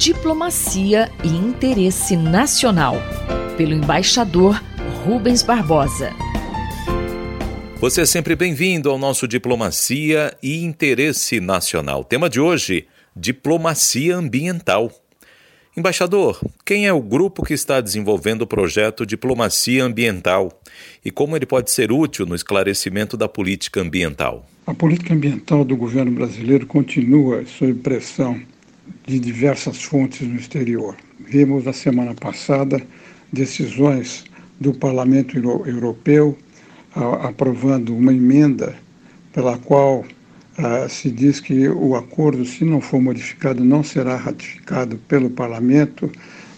Diplomacia e Interesse Nacional, pelo embaixador Rubens Barbosa. Você é sempre bem-vindo ao nosso Diplomacia e Interesse Nacional. Tema de hoje: Diplomacia Ambiental. Embaixador, quem é o grupo que está desenvolvendo o projeto Diplomacia Ambiental e como ele pode ser útil no esclarecimento da política ambiental? A política ambiental do governo brasileiro continua sob pressão de diversas fontes no exterior. Vimos na semana passada decisões do Parlamento Europeu aprovando uma emenda pela qual uh, se diz que o acordo, se não for modificado, não será ratificado pelo Parlamento.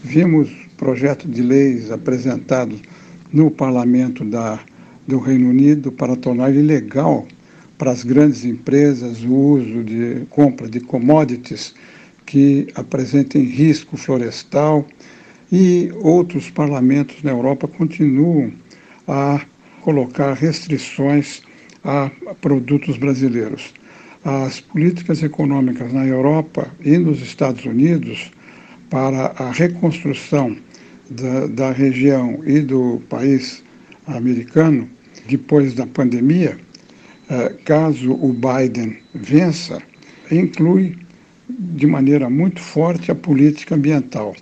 Vimos projeto de leis apresentados no Parlamento da, do Reino Unido para tornar ilegal para as grandes empresas o uso de compra de commodities que apresentem risco florestal e outros parlamentos na Europa continuam a colocar restrições a produtos brasileiros. As políticas econômicas na Europa e nos Estados Unidos para a reconstrução da, da região e do país americano depois da pandemia, eh, caso o Biden vença, inclui de maneira muito forte a política ambiental.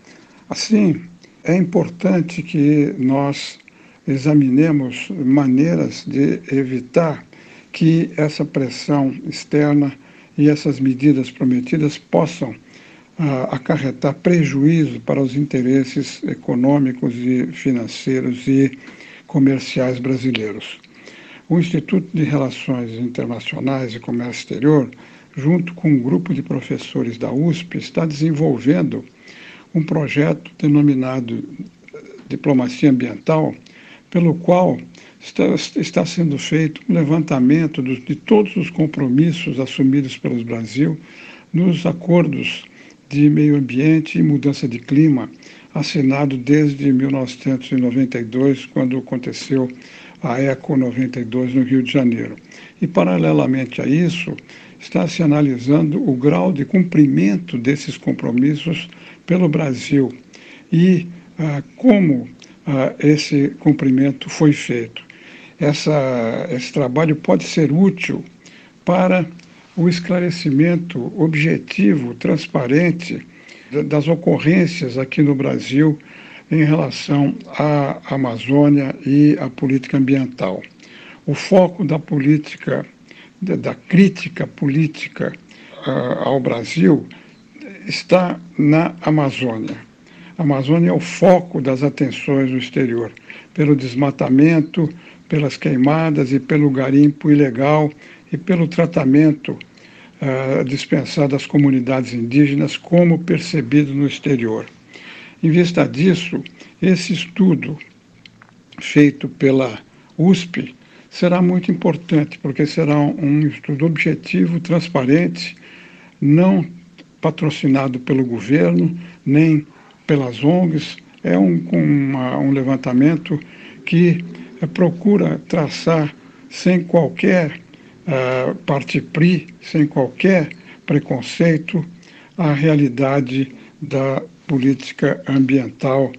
Assim, é importante que nós examinemos maneiras de evitar que essa pressão externa e essas medidas prometidas possam ah, acarretar prejuízo para os interesses econômicos e financeiros e comerciais brasileiros. O Instituto de Relações Internacionais e Comércio Exterior, junto com um grupo de professores da USP, está desenvolvendo um projeto denominado Diplomacia Ambiental, pelo qual está, está sendo feito um levantamento de, de todos os compromissos assumidos pelo Brasil nos acordos de meio ambiente e mudança de clima, assinado desde 1992, quando aconteceu a ECO 92 no Rio de Janeiro. E, paralelamente a isso, está se analisando o grau de cumprimento desses compromissos pelo Brasil e ah, como ah, esse cumprimento foi feito. Essa, esse trabalho pode ser útil para o esclarecimento objetivo, transparente das ocorrências aqui no Brasil em relação à Amazônia e à política ambiental. O foco da política, da crítica política uh, ao Brasil está na Amazônia. A Amazônia é o foco das atenções no exterior, pelo desmatamento, pelas queimadas e pelo garimpo ilegal e pelo tratamento uh, dispensado às comunidades indígenas, como percebido no exterior. Em vista disso, esse estudo feito pela USP será muito importante, porque será um estudo objetivo, transparente, não patrocinado pelo governo, nem pelas ONGs, é um, uma, um levantamento que uh, procura traçar sem qualquer uh, parte-pri, sem qualquer preconceito, a realidade da política ambiental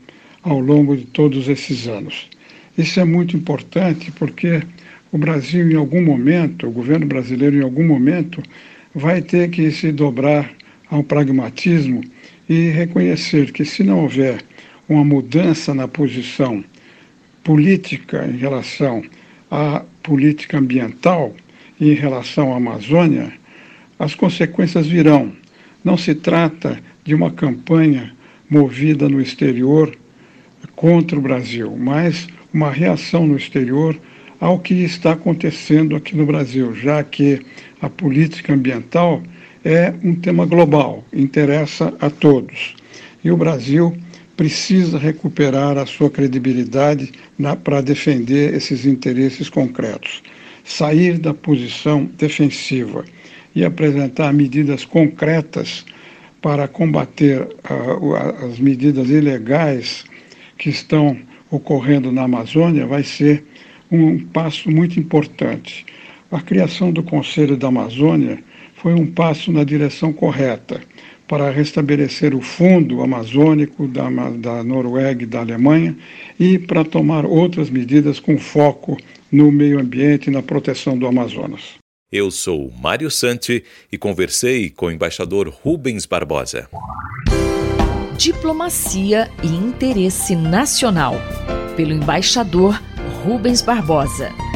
ao longo de todos esses anos. Isso é muito importante porque o Brasil, em algum momento, o governo brasileiro, em algum momento, vai ter que se dobrar ao pragmatismo e reconhecer que, se não houver uma mudança na posição política em relação à política ambiental e em relação à Amazônia, as consequências virão. Não se trata de uma campanha movida no exterior contra o Brasil, mas uma reação no exterior ao que está acontecendo aqui no Brasil, já que a política ambiental é um tema global, interessa a todos. E o Brasil precisa recuperar a sua credibilidade para defender esses interesses concretos. Sair da posição defensiva e apresentar medidas concretas para combater uh, as medidas ilegais que estão ocorrendo na Amazônia vai ser um passo muito importante. A criação do Conselho da Amazônia foi um passo na direção correta, para restabelecer o fundo amazônico da, da Noruega e da Alemanha e para tomar outras medidas com foco no meio ambiente e na proteção do Amazonas. Eu sou Mário Santi e conversei com o embaixador Rubens Barbosa. Diplomacia e interesse nacional, pelo embaixador Rubens Barbosa.